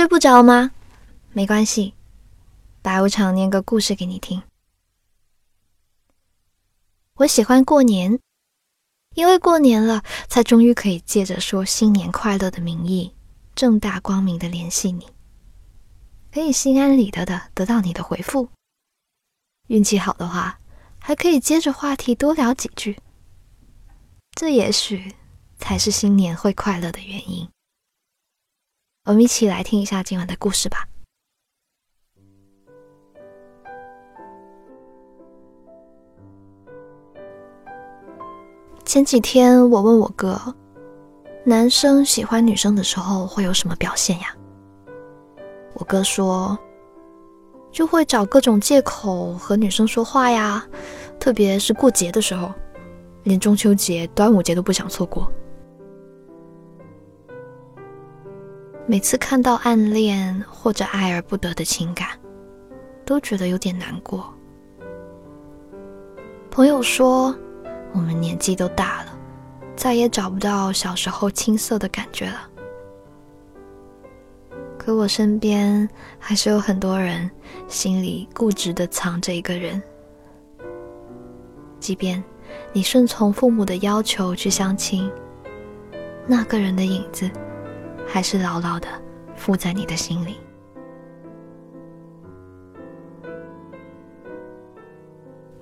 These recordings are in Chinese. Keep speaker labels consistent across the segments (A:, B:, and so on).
A: 睡不着吗？没关系，白无常念个故事给你听。我喜欢过年，因为过年了，才终于可以借着说新年快乐的名义，正大光明的联系你，可以心安理得的得到你的回复。运气好的话，还可以接着话题多聊几句。这也许才是新年会快乐的原因。我们一起来听一下今晚的故事吧。前几天我问我哥，男生喜欢女生的时候会有什么表现呀？我哥说，就会找各种借口和女生说话呀，特别是过节的时候，连中秋节、端午节都不想错过。每次看到暗恋或者爱而不得的情感，都觉得有点难过。朋友说。我们年纪都大了，再也找不到小时候青涩的感觉了。可我身边还是有很多人心里固执的藏着一个人，即便你顺从父母的要求去相亲，那个人的影子还是牢牢的附在你的心里。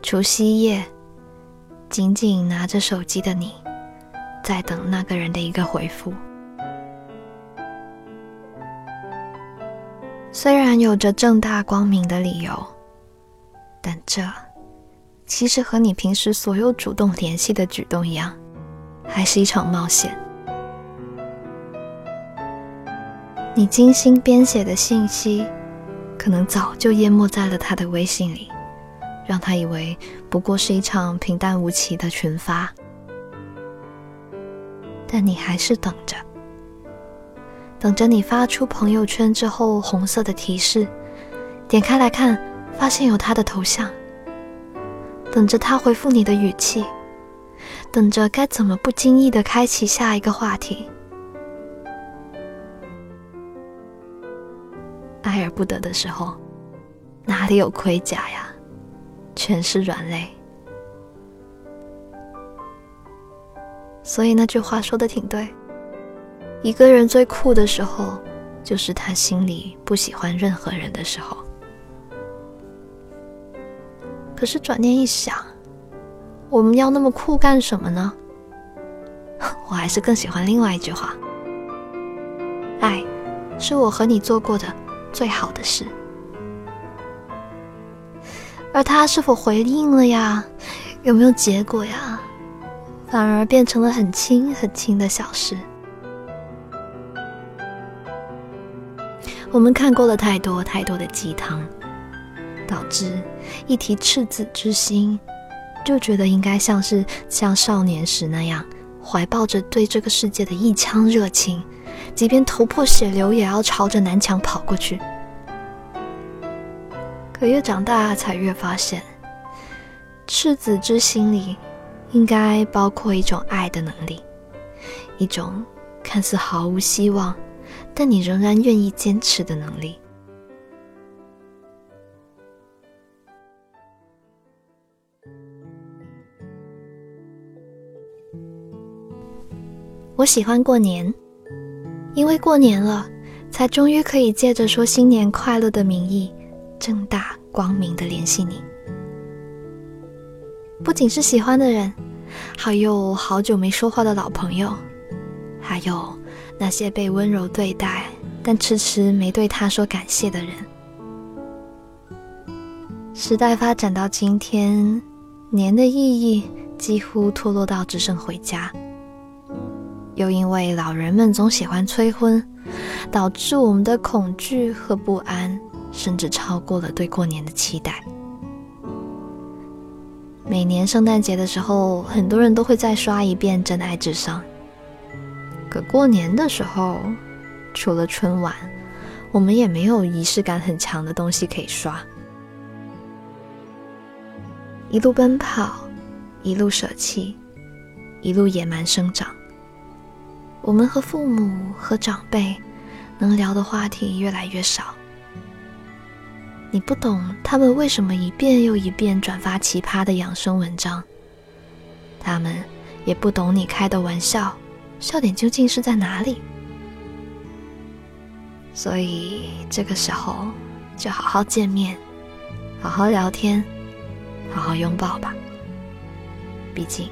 A: 除夕夜。紧紧拿着手机的你，在等那个人的一个回复。虽然有着正大光明的理由，但这其实和你平时所有主动联系的举动一样，还是一场冒险。你精心编写的信息，可能早就淹没在了他的微信里。让他以为不过是一场平淡无奇的群发，但你还是等着，等着你发出朋友圈之后红色的提示，点开来看，发现有他的头像，等着他回复你的语气，等着该怎么不经意的开启下一个话题。爱而不得的时候，哪里有盔甲呀？全是软肋，所以那句话说的挺对。一个人最酷的时候，就是他心里不喜欢任何人的时候。可是转念一想，我们要那么酷干什么呢？我还是更喜欢另外一句话：爱，是我和你做过的最好的事。而他是否回应了呀？有没有结果呀？反而变成了很轻很轻的小事。我们看过了太多太多的鸡汤，导致一提赤子之心，就觉得应该像是像少年时那样，怀抱着对这个世界的一腔热情，即便头破血流也要朝着南墙跑过去。可越长大，才越发现，赤子之心里应该包括一种爱的能力，一种看似毫无希望，但你仍然愿意坚持的能力。我喜欢过年，因为过年了，才终于可以借着说新年快乐的名义。正大光明的联系你，不仅是喜欢的人，还有好久没说话的老朋友，还有那些被温柔对待但迟迟没对他说感谢的人。时代发展到今天，年的意义几乎脱落到只剩回家，又因为老人们总喜欢催婚，导致我们的恐惧和不安。甚至超过了对过年的期待。每年圣诞节的时候，很多人都会再刷一遍《真爱至上》。可过年的时候，除了春晚，我们也没有仪式感很强的东西可以刷。一路奔跑，一路舍弃，一路野蛮生长。我们和父母和长辈。能聊的话题越来越少。你不懂他们为什么一遍又一遍转发奇葩的养生文章，他们也不懂你开的玩笑，笑点究竟是在哪里。所以这个时候，就好好见面，好好聊天，好好拥抱吧。毕竟，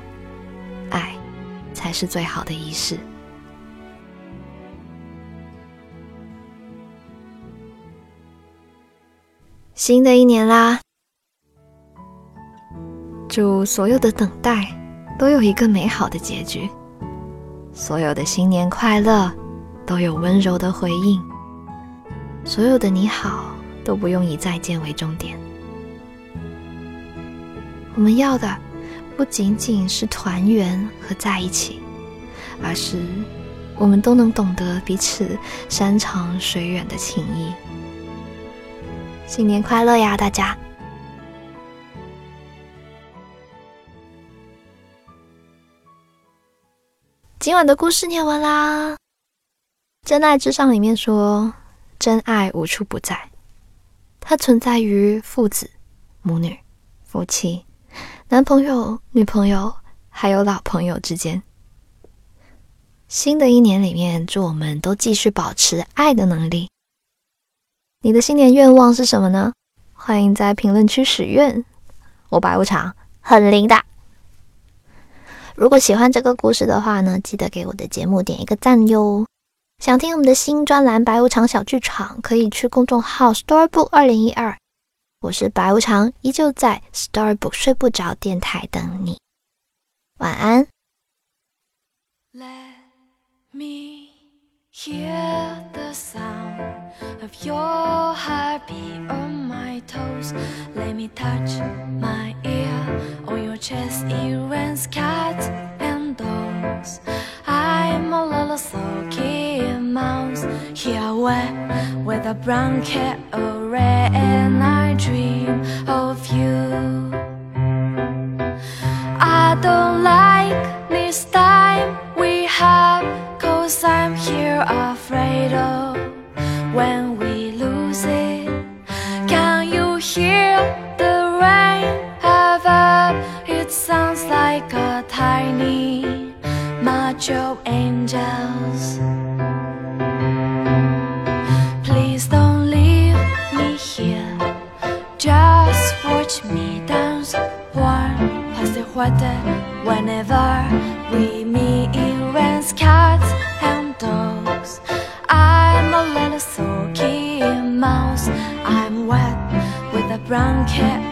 A: 爱才是最好的仪式。新的一年啦，祝所有的等待都有一个美好的结局，所有的新年快乐都有温柔的回应，所有的你好都不用以再见为终点。我们要的不仅仅是团圆和在一起，而是我们都能懂得彼此山长水远的情谊。新年快乐呀，大家！今晚的故事念完啦。《真爱至上》里面说，真爱无处不在，它存在于父子、母女、夫妻、男朋友、女朋友，还有老朋友之间。新的一年里面，祝我们都继续保持爱的能力。你的新年愿望是什么呢？欢迎在评论区许愿。我白无常很灵的。如果喜欢这个故事的话呢，记得给我的节目点一个赞哟。想听我们的新专栏《白无常小剧场》，可以去公众号 Storybook 二零一二。我是白无常，依旧在 Storybook 睡不着电台等你。晚安。Let me hear the sound. of your heartbeat on my toes. Let me touch my ear on your chest. It rains cats and dogs. I'm a little sulky mouse here wet with a brown cat array, and I dream of you. I don't like this time when we lose it. Can you hear the rain above? It sounds like a tiny march of angels. Please don't leave me here. Just watch me dance one past the water cat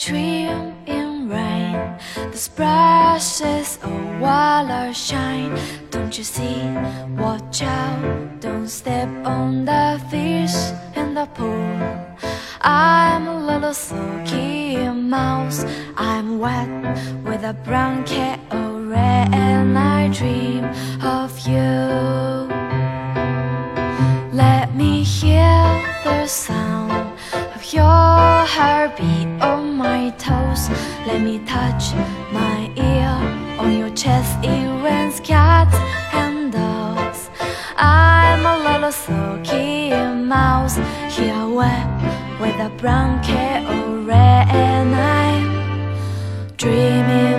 A: dream
B: in rain. The splashes of water shine. Don't you see? Watch out, don't step on the fish in the pool. I'm a little sulky mouse. I'm wet with a brown cat or red, and I dream of you. Let me hear the sound of your on toes. Let me touch my ear on your chest. It cats and dogs. I'm a little sulky mouse here wet with a brown cat or red, and I'm dreaming.